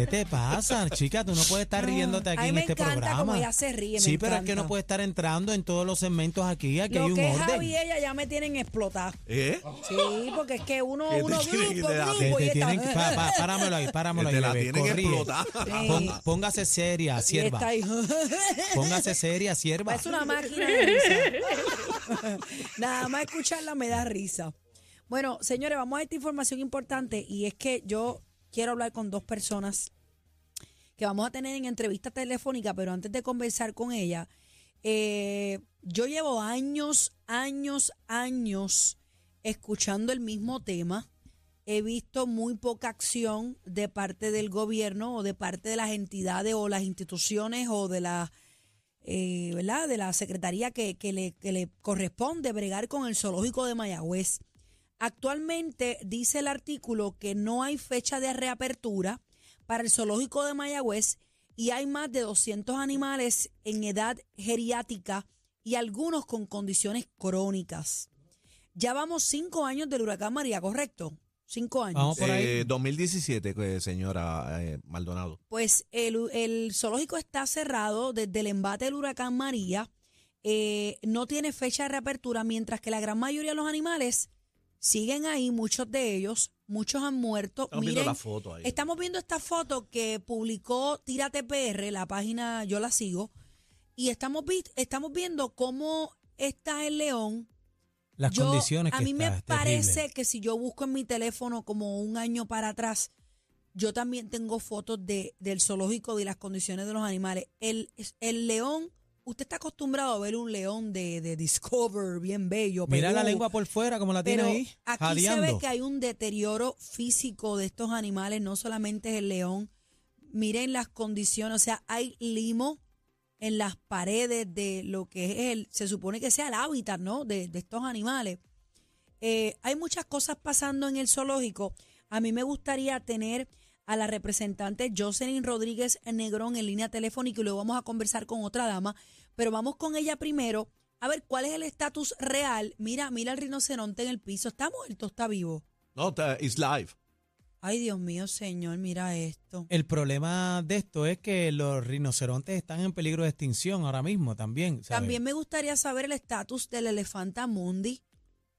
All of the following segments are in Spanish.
¿Qué te pasa, chica? Tú no puedes estar riéndote aquí a mí en me este encanta programa. como ella se ríe, me Sí, pero es que no puede estar entrando en todos los segmentos aquí. Aquí Lo hay un que orden. Javi y ella ya me tienen explotada. ¿Eh? Sí, porque es que uno, uno grupo, y te esta- tienen que- pa- pa- páramelo ahí, páramelo ahí, te la bebé. tienen explotada. Pon- póngase seria, y sierva. está ahí. Póngase seria, sierva. Es una máquina de risa. Nada más escucharla me da risa. Bueno, señores, vamos a esta información importante y es que yo quiero hablar con dos personas que vamos a tener en entrevista telefónica, pero antes de conversar con ella, eh, yo llevo años, años, años escuchando el mismo tema. He visto muy poca acción de parte del gobierno o de parte de las entidades o las instituciones o de la, eh, ¿verdad? de la secretaría que, que le, que le corresponde bregar con el zoológico de Mayagüez. Actualmente dice el artículo que no hay fecha de reapertura para el zoológico de Mayagüez y hay más de 200 animales en edad geriátrica y algunos con condiciones crónicas. Ya vamos cinco años del huracán María, ¿correcto? Cinco años. Vamos por ahí. Eh, 2017, eh, señora eh, Maldonado. Pues el, el zoológico está cerrado desde el embate del huracán María. eh, no tiene fecha de reapertura, mientras que la gran mayoría de los animales siguen ahí, muchos de ellos, muchos han muerto. Estamos Miren, viendo la foto ahí. Estamos viendo esta foto que publicó Tírate PR, la página, yo la sigo, y estamos, vi- estamos viendo cómo está el león. Las Yo- condiciones a que mí me terrible. parece que si yo busco en mi teléfono como un año para atrás, yo también tengo fotos de, del zoológico y las condiciones de los animales. El, el león, usted está acostumbrado a ver un león de, de Discover, bien bello. Mira la lengua por fuera, como la tiene Pero ahí. aquí jadeando. se ve que hay un deterioro físico de estos animales, no solamente es el león. Miren las condiciones, o sea, hay limo en las paredes de lo que es el, se supone que sea el hábitat, ¿no? De, de estos animales. Eh, hay muchas cosas pasando en el zoológico. A mí me gustaría tener a la representante Jocelyn Rodríguez Negrón en línea telefónica y luego vamos a conversar con otra dama, pero vamos con ella primero a ver cuál es el estatus real. Mira, mira el rinoceronte en el piso. ¿Está muerto está vivo? No, está- it's live. Ay, Dios mío, señor, mira esto. El problema de esto es que los rinocerontes están en peligro de extinción ahora mismo también. ¿sabes? También me gustaría saber el estatus del elefanta mundi.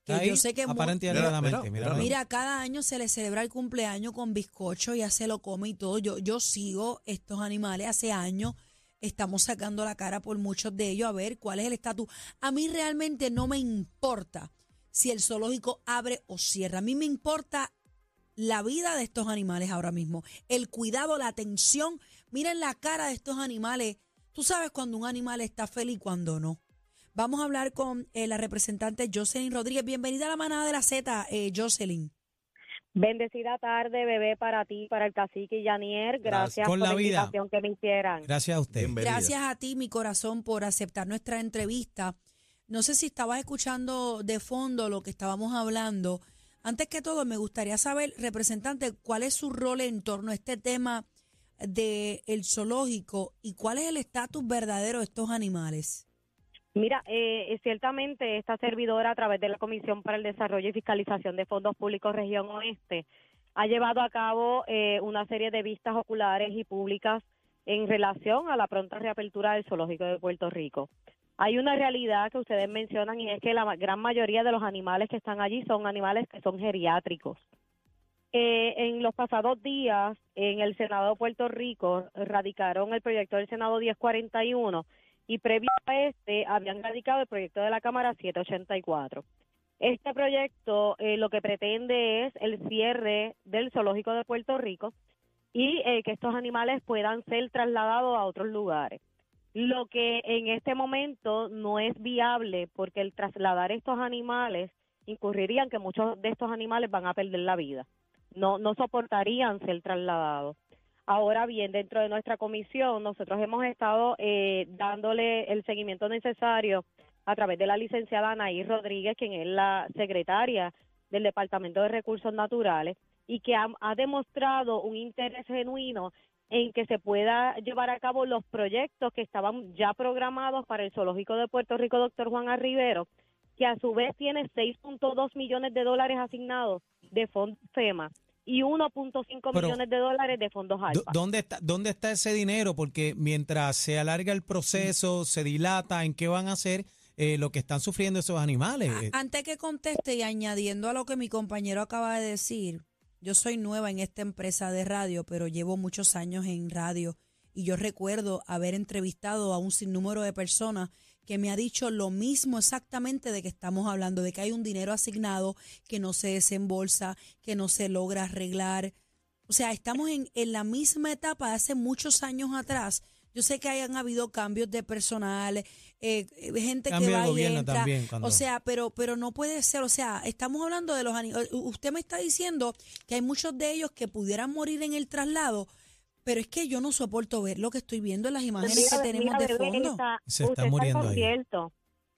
Que Ahí, yo sé que aparente y Mira, alegadamente, mira, mira, mira. Mira, cada año se le celebra el cumpleaños con bizcocho, ya se lo come y todo. Yo, yo sigo estos animales hace años. Estamos sacando la cara por muchos de ellos a ver cuál es el estatus. A mí realmente no me importa si el zoológico abre o cierra. A mí me importa la vida de estos animales ahora mismo. El cuidado, la atención. Miren la cara de estos animales. Tú sabes cuando un animal está feliz y cuando no. Vamos a hablar con eh, la representante Jocelyn Rodríguez. Bienvenida a la manada de la Z, eh, Jocelyn. Bendecida tarde, bebé, para ti, para el cacique y Yanier. Gracias Con por la la vida. invitación que me hicieran. Gracias a usted. Bienvenida. Gracias a ti, mi corazón, por aceptar nuestra entrevista. No sé si estabas escuchando de fondo lo que estábamos hablando. Antes que todo, me gustaría saber, representante, cuál es su rol en torno a este tema del el zoológico y cuál es el estatus verdadero de estos animales. Mira, eh, ciertamente esta servidora a través de la Comisión para el Desarrollo y Fiscalización de Fondos Públicos Región Oeste ha llevado a cabo eh, una serie de vistas oculares y públicas en relación a la pronta reapertura del Zoológico de Puerto Rico. Hay una realidad que ustedes mencionan y es que la gran mayoría de los animales que están allí son animales que son geriátricos. Eh, en los pasados días, en el Senado de Puerto Rico, radicaron el proyecto del Senado 1041 y previo a este habían radicado el proyecto de la Cámara 784. Este proyecto eh, lo que pretende es el cierre del zoológico de Puerto Rico y eh, que estos animales puedan ser trasladados a otros lugares. Lo que en este momento no es viable porque el trasladar estos animales incurrirían que muchos de estos animales van a perder la vida. No, no soportarían ser trasladados. Ahora bien, dentro de nuestra comisión, nosotros hemos estado eh, dándole el seguimiento necesario a través de la licenciada Anaí Rodríguez, quien es la secretaria del Departamento de Recursos Naturales, y que ha, demostrado un interés genuino en que se pueda llevar a cabo los proyectos que estaban ya programados para el Zoológico de Puerto Rico, doctor Juan Arribero, que a su vez tiene 6.2 millones de dólares asignados de fondo FEMA y 1.5 Pero, millones de dólares de fondos. ¿Dónde está, ¿Dónde está ese dinero? Porque mientras se alarga el proceso, se dilata, ¿en qué van a hacer eh, lo que están sufriendo esos animales? Antes que conteste y añadiendo a lo que mi compañero acaba de decir, yo soy nueva en esta empresa de radio, pero llevo muchos años en radio y yo recuerdo haber entrevistado a un sinnúmero de personas que me ha dicho lo mismo exactamente de que estamos hablando, de que hay un dinero asignado que no se desembolsa, que no se logra arreglar. O sea, estamos en, en la misma etapa de hace muchos años atrás. Yo sé que hayan habido cambios de personal, eh, eh, gente Cambio que va y entra. también, cuando- O sea, pero, pero no puede ser. O sea, estamos hablando de los animales. Usted me está diciendo que hay muchos de ellos que pudieran morir en el traslado, pero es que yo no soporto ver lo que estoy viendo en las imágenes que tenemos mira, de bebé, fondo. está- Se está muriendo en lo ahí. cierto.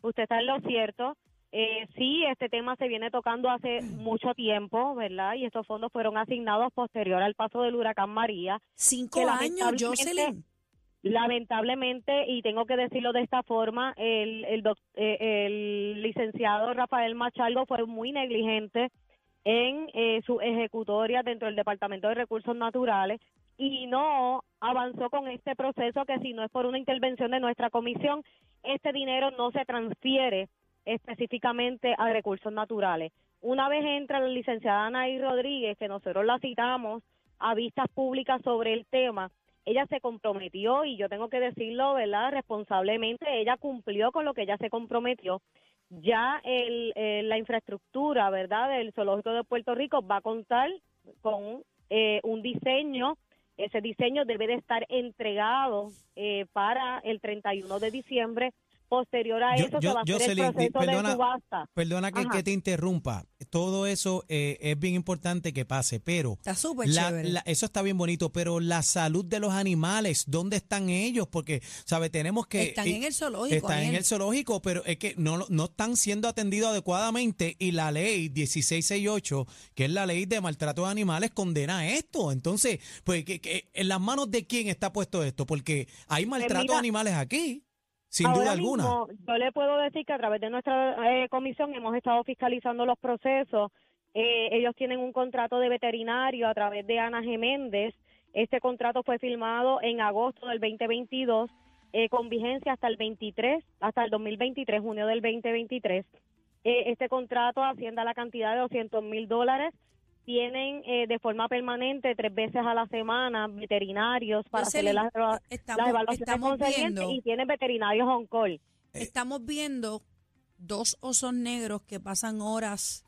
Usted está en lo cierto. Eh, sí, este tema se viene tocando hace mucho tiempo, ¿verdad? Y estos fondos fueron asignados posterior al paso del huracán María. Cinco años, Jocelyn. Lamentablemente, y tengo que decirlo de esta forma, el, el, doc- eh, el licenciado Rafael Machalgo fue muy negligente en eh, su ejecutoria dentro del Departamento de Recursos Naturales y no avanzó con este proceso que si no es por una intervención de nuestra comisión, este dinero no se transfiere específicamente a recursos naturales. Una vez entra la licenciada Anaí Rodríguez, que nosotros la citamos a vistas públicas sobre el tema, ella se comprometió y yo tengo que decirlo, ¿verdad? Responsablemente, ella cumplió con lo que ella se comprometió. Ya el, la infraestructura, ¿verdad? Del zoológico de Puerto Rico va a contar con eh, un diseño. Ese diseño debe de estar entregado eh, para el 31 de diciembre. Posterior a Yo- eso yo- se va a hacer Jocelyn, el proceso perdona, de subasta. Perdona que, te interrumpa. Todo eso eh, es bien importante que pase, pero Está súper la- chévere. la- eso está bien bonito, pero la salud de los animales, ¿dónde están ellos? Porque, ¿sabe? Tenemos que... Están eh, en el zoológico. Están en el zoológico, pero es que no, no están siendo atendidos adecuadamente y la ley 1668, que es la ley de maltrato de animales, condena esto. Entonces, pues, que, que- ¿en las manos de quién está puesto esto? Porque hay maltrato de animales aquí, sin Ahora duda alguna. mismo, yo le puedo decir que a través de nuestra eh, comisión hemos estado fiscalizando los procesos. Eh, ellos tienen un contrato de veterinario a través de Ana Geméndez. Este contrato fue firmado en agosto del 2022 eh, con vigencia hasta el 23, hasta el 2023, junio del 2023. Eh, este contrato asciende a la cantidad de 200 mil dólares. Tienen eh, de forma permanente tres veces a la semana veterinarios para hacerle las, las estamos, evaluaciones concernientes viendo, y tienen veterinarios on call. estamos viendo dos osos negros que pasan horas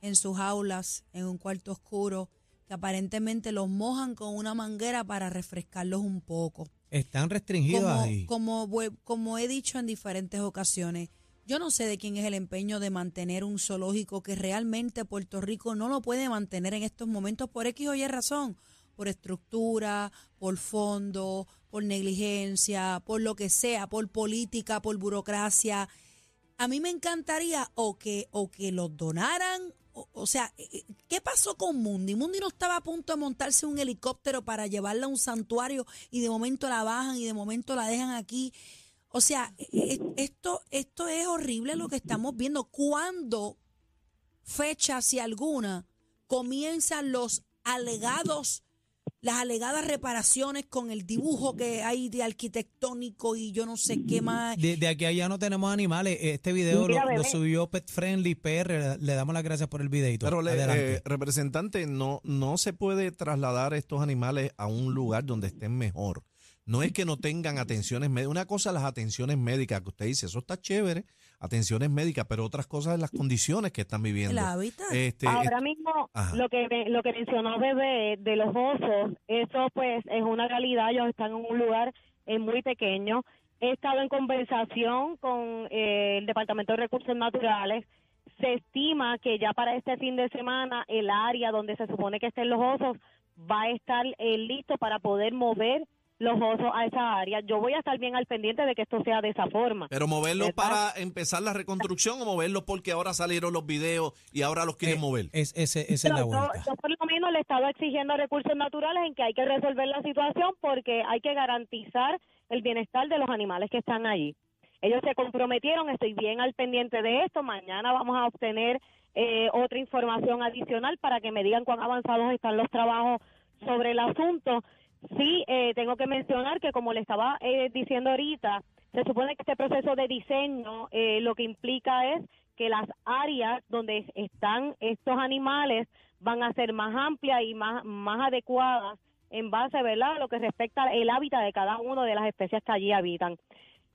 en sus jaulas, en un cuarto oscuro, que aparentemente los mojan con una manguera para refrescarlos un poco. Están restringidos como, ahí. como, como he dicho en diferentes ocasiones, yo no sé de quién es el empeño de mantener un zoológico que realmente Puerto Rico no lo puede mantener en estos momentos por X o Y razón, por estructura, por fondo, por negligencia, por lo que sea, por política, por burocracia. A mí me encantaría o que, o que los donaran, o, o sea, eh, eh, ¿qué pasó con Mundi? Mundi no estaba a punto de montarse un helicóptero para llevarla a un santuario y de momento la bajan y de momento la dejan aquí. O sea, eh, eh, esto, esto es horrible lo que estamos viendo. ¿Cuándo, fecha si alguna, comienzan los alegados, las alegadas reparaciones con el dibujo que hay de arquitectónico y yo no sé qué más? De, de aquí a allá no tenemos animales. Este video Mira, lo, subió Pet Friendly PR. Le damos las gracias por el videito. Pero, eh, representante, no, no se puede trasladar estos animales a un lugar donde estén mejor. No es que no tengan atenciones médicas. Una cosa las atenciones médicas, que usted dice, eso está chévere, atenciones médicas, pero otras cosas es las condiciones que están viviendo. El hábitat. Este, Ahora mismo, Ajá. lo que me- lo que mencionó Bebé de los osos, eso pues es una realidad. Ellos están en un lugar eh, muy pequeño. He estado en conversación con eh, el Departamento de Recursos Naturales. Se estima que ya para este fin de semana el área donde se supone que estén los osos va a estar eh, listo para poder mover los osos a esa área. Yo voy a estar bien al pendiente de que esto sea de esa forma. pero moverlos ¿Verdad? para empezar la reconstrucción o moverlos porque ahora salieron los videos y ahora los quieren Eh, mover. es, ese- esa es la yo, vuelta. yo por lo menos le he estado exigiendo a recursos naturales en que hay que resolver la situación porque hay que garantizar el bienestar de los animales que están allí. Ellos se comprometieron, estoy bien al pendiente de esto, mañana vamos a obtener eh, otra información adicional para que me digan cuán avanzados están los trabajos sobre el asunto. Sí, eh, tengo que mencionar que como le estaba eh, diciendo ahorita, se supone que este proceso de diseño eh, lo que implica es que las áreas donde están estos animales van a ser más amplias y más, más adecuadas en base, ¿verdad?, a lo que respecta el hábitat de cada una de las especies que allí habitan.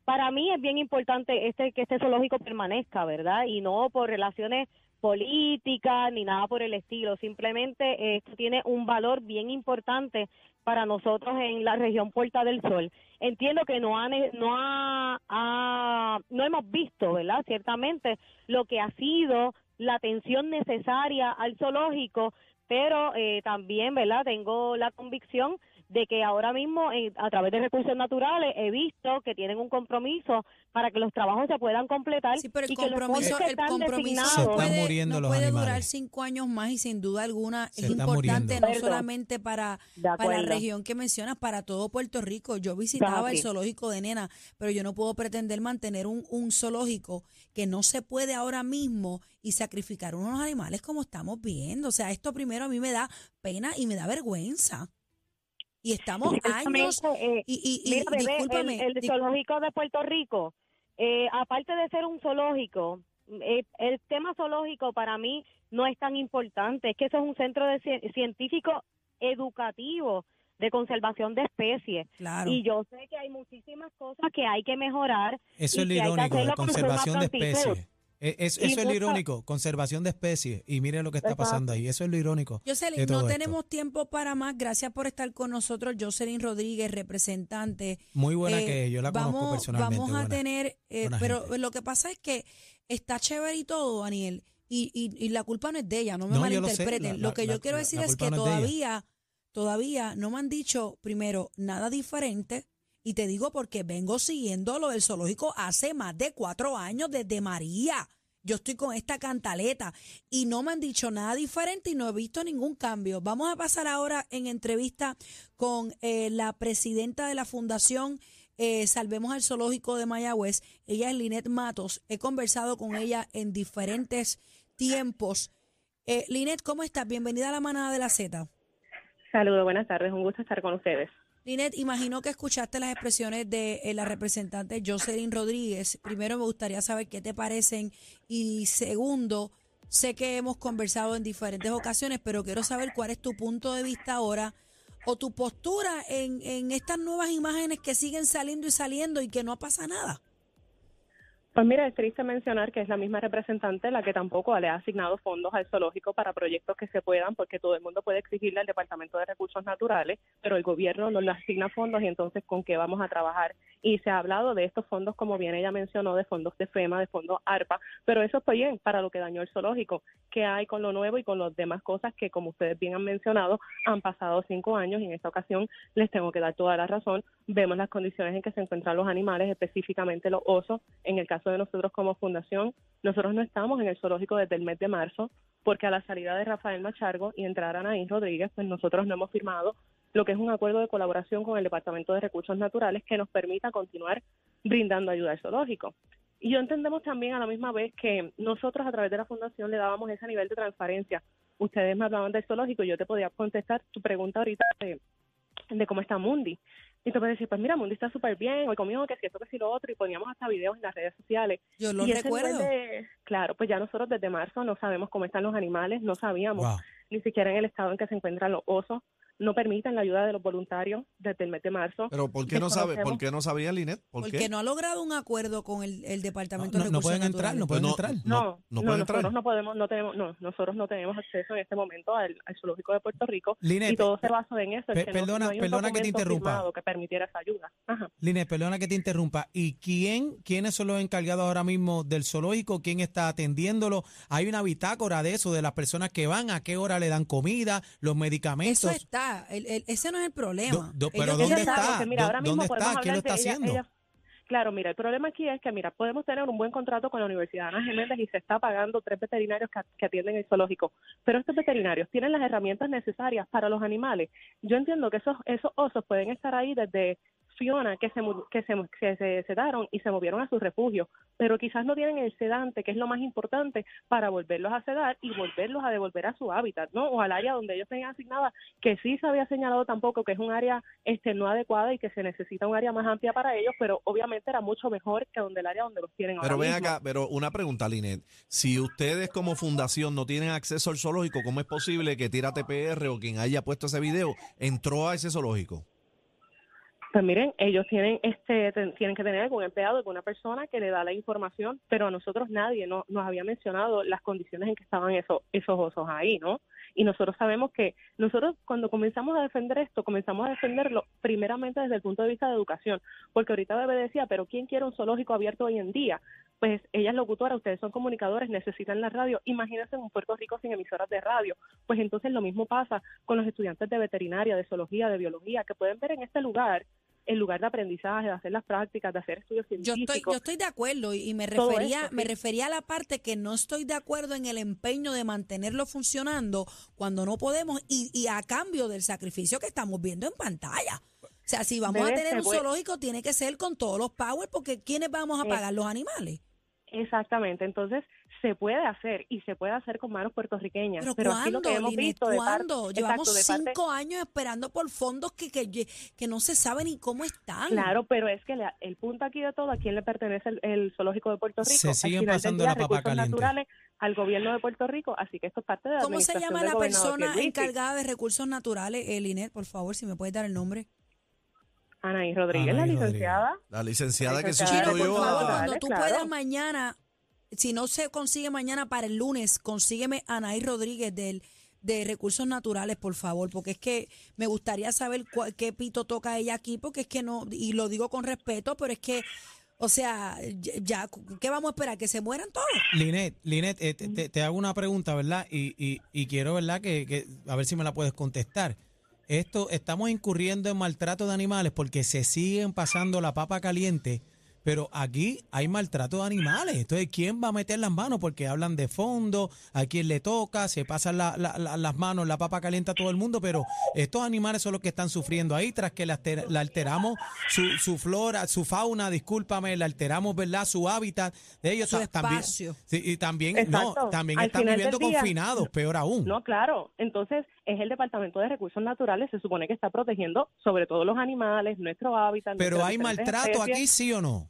Para mí es bien importante este que este zoológico permanezca, ¿verdad? Y no por relaciones políticas ni nada por el estilo. Simplemente eh, esto tiene un valor bien importante para nosotros en la región Puerta del Sol. Entiendo que no ha, no ha, ha- no hemos visto, ¿verdad? Ciertamente lo que ha sido la atención necesaria al zoológico, pero eh, también, ¿verdad? Tengo la convicción de que ahora mismo eh, a través de recursos naturales he visto que tienen un compromiso para que los trabajos se puedan completar Sí, pero el y que los compromiso, que el están compromiso Se puede, muriendo no los puede durar cinco años más y sin duda alguna Se es importante muriendo. no solamente para, la región que mencionas, para todo Puerto Rico. Yo visitaba el zoológico de Nena, pero yo no puedo pretender mantener un, un zoológico que no se puede ahora mismo y sacrificar unos animales como estamos viendo. O sea, esto primero a mí me da pena y me da vergüenza. Y estamos años eh, y, y, y Mira, bebé, discúlpame, el, zoológico de Puerto Rico, eh, aparte de ser un zoológico, eh, el tema zoológico para mí no es tan importante, es que eso es un centro de ci- científico educativo de conservación de especies. claro. Y yo sé que hay muchísimas cosas que hay que mejorar. Eso y es lo que hay que irónico, de conservación de especies. Eh, es- eso es lo irónico, conservación de especies. Y mire lo que está pasando ahí. Eso es lo irónico. Jocelyn, no esto. tenemos tiempo para más. Gracias por estar con nosotros. Jocelyn Rodríguez, representante. Muy buena Eh, que es, yo la conozco vamos, personalmente. Vamos a buena. tener, eh, pero gente. lo que pasa es que está chévere y todo, Daniel, y, y, y la culpa no es de ella, no me No, yo lo sé, malinterpreten. la- lo que la- yo quiero la- decir la es que no es todavía, todavía no me han dicho, primero, nada diferente. Y te digo porque vengo siguiendo lo del zoológico hace más de cuatro años desde María. Yo estoy con esta cantaleta y no me han dicho nada diferente y no he visto ningún cambio. Vamos a pasar ahora en entrevista con eh, la presidenta de la Fundación eh, Salvemos al Zoológico de Mayagüez. Ella es Linet Matos. He conversado con ella en diferentes tiempos. Eh, Linet, ¿cómo estás? Bienvenida a la manada de la Z. Saludos, buenas tardes, un gusto estar con ustedes. Linet, imagino que escuchaste las expresiones de eh, la representante Jocelyn Rodríguez. Primero me gustaría saber qué te parecen y segundo, sé que hemos conversado en diferentes ocasiones, pero quiero saber cuál es tu punto de vista ahora o tu postura en, en estas nuevas imágenes que siguen saliendo y saliendo y que no pasa nada. Pues mira, es triste mencionar que es la misma representante la que tampoco le ha asignado fondos al zoológico para proyectos que se puedan, porque todo el mundo puede exigirle al Departamento de Recursos Naturales, pero el gobierno no le asigna fondos y entonces con qué vamos a trabajar. Y se ha hablado de estos fondos, como bien ella mencionó, de fondos de FEMA, de fondos ARPA, pero eso fue bien para lo que dañó el zoológico. ¿Qué hay con lo nuevo y con las demás cosas que, como ustedes bien han mencionado, han pasado cinco años y en esta ocasión les tengo que dar toda la razón. Vemos las condiciones en que se encuentran los animales, específicamente los osos. En el caso de nosotros como fundación, nosotros no estamos en el zoológico desde el mes de marzo, porque a la salida de Rafael Machargo y entrar a Anaís Rodríguez, pues nosotros no hemos firmado lo que es un acuerdo de colaboración con el Departamento de Recursos Naturales que nos permita continuar brindando ayuda al zoológico. Y yo entendemos también a la misma vez que nosotros a través de la fundación le dábamos ese nivel de transparencia. Ustedes me hablaban del zoológico yo te podía contestar tu pregunta ahorita de, de cómo está Mundi. Y puedes decir, pues mira, Mundi está súper bien, hoy comió que si esto, que si lo otro, y poníamos hasta videos en las redes sociales. Yo lo y recuerdo. de- claro, pues ya nosotros desde marzo no sabemos cómo están los animales, no sabíamos Wow. ni siquiera en el estado en que se encuentran los osos, no permiten la ayuda de los voluntarios desde el mes de marzo. Pero ¿por qué no sabe, por qué no sabía Linet? ¿Por Porque qué? no ha logrado un acuerdo con el, el Departamento No, de no Recursos pueden entrar, no pueden Pues entrar. No, no no, pueden entrar. no podemos, no tenemos, no, nosotros no tenemos acceso en este momento al, al zoológico de Puerto Rico Linet, y todo se basa en eso. en pe- que no- perdona- no hay un perdona que te interrumpa. que permitiera esa ayuda. Ajá. Linet, perdona que te interrumpa. ¿Y quién, quiénes son los encargados ahora mismo del zoológico? ¿Quién está atendiéndolo? ¿Hay una bitácora de eso, de las personas que van? ¿A qué hora le dan comida? ¿Los medicamentos? Eso está, el- el- ese no es el problema. Do- do- pero Ellos- ¿dónde está? que, mira, ¿Dó- ahora mismo dónde podemos está? ¿Quién lo hablar está de ella- haciendo? ella- Claro, mira, el problema aquí es que, mira, podemos tener un buen contrato con la Universidad Ana Geméndez y se está pagando tres veterinarios que, que atienden el zoológico, pero estos veterinarios tienen las herramientas necesarias para los animales. Yo entiendo que esos, esos osos pueden estar ahí desde funciona que se, que se, que se sedaron y se movieron a sus refugios, pero quizás no tienen el sedante, que es lo más importante, para volverlos a sedar y volverlos a devolver a su hábitat, ¿no? O al área donde ellos tenían asignada, que sí se había señalado tampoco que es un área este, no adecuada y que se necesita un área más amplia para ellos, pero obviamente era mucho mejor que donde el área donde los tienen Pero ahora ven mismo. acá, pero una pregunta, Linet. Si ustedes como fundación no tienen acceso al zoológico, ¿cómo es posible que Tira TPR o quien haya puesto ese video entró a ese zoológico? Pues miren, ellos tienen este tienen que tener algún empleado, alguna persona que le da la información, pero a nosotros nadie no, nos había mencionado las condiciones en que estaban esos esos osos ahí, ¿no? Y nosotros sabemos que nosotros cuando comenzamos a defender esto, comenzamos a defenderlo primeramente desde el punto de vista de educación, porque ahorita Bebé decía, pero ¿quién quiere un zoológico abierto hoy en día? Pues ella es locutora, ustedes son comunicadores, necesitan la radio. Imagínense en un Puerto Rico sin emisoras de radio. Pues entonces lo mismo pasa con los estudiantes de veterinaria, de zoología, de biología, que pueden ver en este lugar el lugar de aprendizaje, de hacer las prácticas, de hacer estudios Yo científicos. estoy, yo estoy de acuerdo y y me refería, esto, me sí. refería a la parte que no estoy de acuerdo en el empeño de mantenerlo funcionando cuando no podemos y, y a cambio del sacrificio que estamos viendo en pantalla. O sea, si vamos a tener ser un zoológico, tiene que ser con todos los power, porque ¿quiénes vamos a pagar? Los animales. Exactamente, entonces se puede hacer y se puede hacer con manos puertorriqueñas. Pero, Pero, aquí lo ¿cuándo, que hemos Linet? visto de ¿Cuándo? Llevamos exacto, de parte- cinco años esperando por fondos que, que, que no se sabe ni cómo están. Claro, pero es que la- el punto aquí de todo, ¿a quién le pertenece el, el zoológico de Puerto Rico? Se siguen pasando día, la papa recursos caliente. naturales al gobierno de Puerto Rico, así que esto es parte de la ¿Cómo se llama la persona encargada de recursos naturales, eh, Linet? Por favor, si me puedes dar el nombre. Anaí Rodríguez, Anaí la Rodríguez. licenciada. La licenciada que Licenciada Chino, por sustituyó favor, a... cuando tú claro. puedas mañana, si no se consigue mañana para el lunes, consígueme a Anaí Rodríguez del de recursos naturales, por favor, porque es que me gustaría saber cuál- qué pito toca ella aquí, porque es que no, y lo digo con respeto, pero es que, o sea, ya, ¿qué vamos a esperar? ¿Que se mueran todos? Linet, Linet, eh, te hago una pregunta, ¿verdad? Y, y, y quiero, ¿verdad? Que, que a ver si me la puedes contestar. Esto, estamos incurriendo en maltrato de animales porque se siguen pasando la papa caliente, pero aquí hay maltrato de animales. Entonces, ¿quién va a meter las manos? Porque hablan de fondo, a quién le toca, se pasan la- la- la- las manos, la papa caliente a todo el mundo, pero estos animales son los que están sufriendo ahí tras que le alteramos su, su flora, su fauna, discúlpame, le alteramos, ¿verdad? Su hábitat de ellos Su también. espacio. Sí, y también, Exacto. no, también Al están viviendo día- confinados, peor aún. No, claro. Entonces, es el Departamento de Recursos Naturales, se supone que está protegiendo sobre todo los animales, nuestro hábitat. pero hay maltrato especies. aquí, ¿sí o no?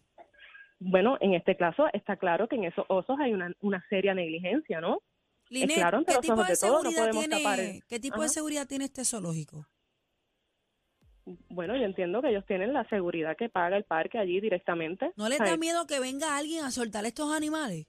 Bueno, en este caso está claro que en esos osos hay una, una seria negligencia, ¿no? Linet, claro, ante ¿qué los tipo de de todos, no seguridad podemos tapar tiene, el- qué tipo de seguridad tiene este zoológico? Bueno, yo entiendo que ellos tienen la seguridad que paga el parque allí directamente. ¿No les da miedo que venga alguien a soltar estos animales?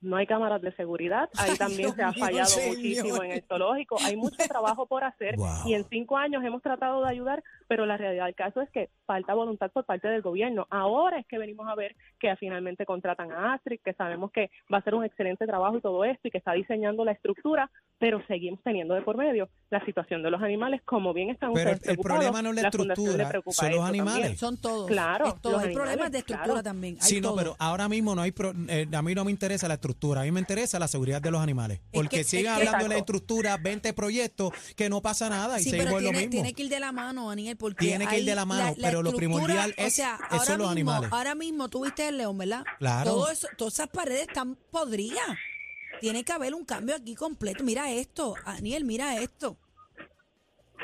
No hay cámaras de seguridad. Ahí también Dios se ha fallado muchísimo en el zoológico. Hay mucho trabajo por hacer Wow. y en cinco años hemos tratado de ayudar, pero la realidad del caso es que falta voluntad por parte del gobierno. Ahora es que venimos a ver que finalmente contratan a Astrid, que sabemos que va a hacer un excelente trabajo y todo esto y que está diseñando la estructura, pero seguimos teniendo de por medio la situación de los animales, como bien están Pero ustedes el preocupados, problema no es la fundación le estructura, preocupa son los también. animales. Son todos. Claro, todo. los Hay problemas de estructura claro. también. Hay Sí, no, pero ahora mismo no hay. pro- eh, a mí no me interesa la estructura, a mí me interesa la seguridad de los animales. Porque que- siguen es que- hablando de la Exacto. estructura, 20 proyectos, que no pasa nada y Sí, seguimos pero en lo tiene, mismo. tiene que ir de la mano, Daniel, porque Tiene que ir de la mano, pero lo primordial o es- sea, es son los animales. Ahora mismo, tú viste el león, ¿verdad? Claro. Todo eso, todas esas paredes están podridas. Tiene que haber un cambio aquí completo. Mira esto, Daniel, mira esto.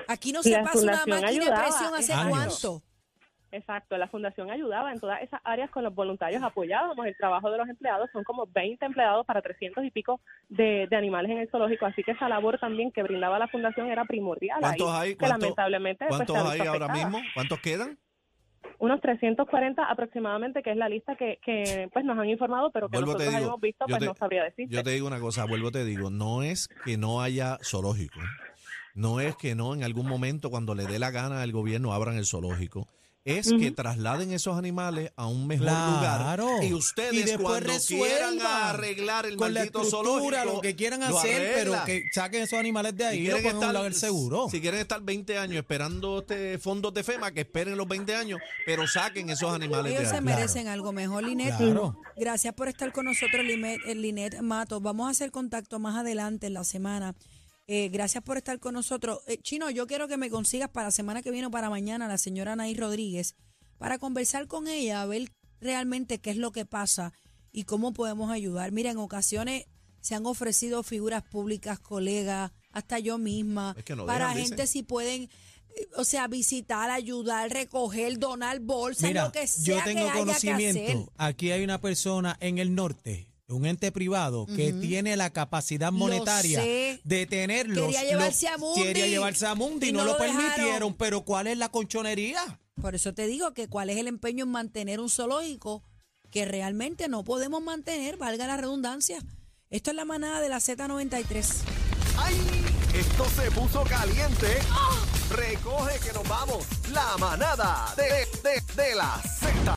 Aquí no se pasa una máquina de presión hace años. cuánto. Exacto, la fundación ayudaba en todas esas áreas con los voluntarios, apoyábamos el trabajo de los empleados, son como 20 empleados para 300 y pico de, de animales en el zoológico, así que esa labor también que brindaba la fundación era primordial. ¿Cuántos ahí, hay? Que ¿Cuántos- lamentablemente pues, ¿Cuántos se ha hay visto ahora afectada. mismo? ¿Cuántos quedan? Unos 340 aproximadamente, que es la lista que, que pues nos han informado, pero que Vuelvo nosotros digo, hemos visto, pues te- no sabría decir. Yo te digo una cosa, vuelvo te digo, no es que no haya zoológico. No es que no en algún momento cuando le dé la gana al gobierno abran el zoológico. Es que trasladen esos animales a un mejor Claro. lugar. Y Y ustedes después cuando quieran resuelvan arreglar el Con la maldito estructura, zoológico, lo que quieran lo hacer, pero que saquen esos animales de ahí y lo pongan a un lado del seguro. Si quieren estar 20 años esperando este fondos de FEMA, que esperen los 20 años, pero saquen esos animales Ellos de se ahí. merecen algo mejor, Linet. Claro. Gracias por estar con nosotros, Linet, eh, Linet Matos. Vamos a hacer contacto más adelante en la semana. Eh, gracias por estar con nosotros. Eh, Chino, yo quiero que me consigas para la semana que viene o para mañana a la señora Anaí Rodríguez para conversar con ella, a ver realmente qué es lo que pasa y cómo podemos ayudar. Mira, en ocasiones se han ofrecido figuras públicas, colegas, hasta yo misma, Es que no para dejan, gente dicen. si pueden, eh, o sea, visitar, ayudar, recoger, donar bolsas, Mira, lo que sea yo que tengo haya que hacer. conocimiento. Aquí hay una persona en el norte, un ente privado, que tiene la capacidad monetaria de tenerlos. Quería llevarse a Mundi. Quería llevarse a Mundi y no, no lo, permitieron. Pero ¿cuál es la conchonería? Por eso te digo que cuál es el empeño en mantener un zoológico que realmente no podemos mantener, valga la redundancia. Esto es la manada de la Z93. ¡Ay! Esto se puso caliente. Recoge que nos vamos. La manada de, de, de la Z.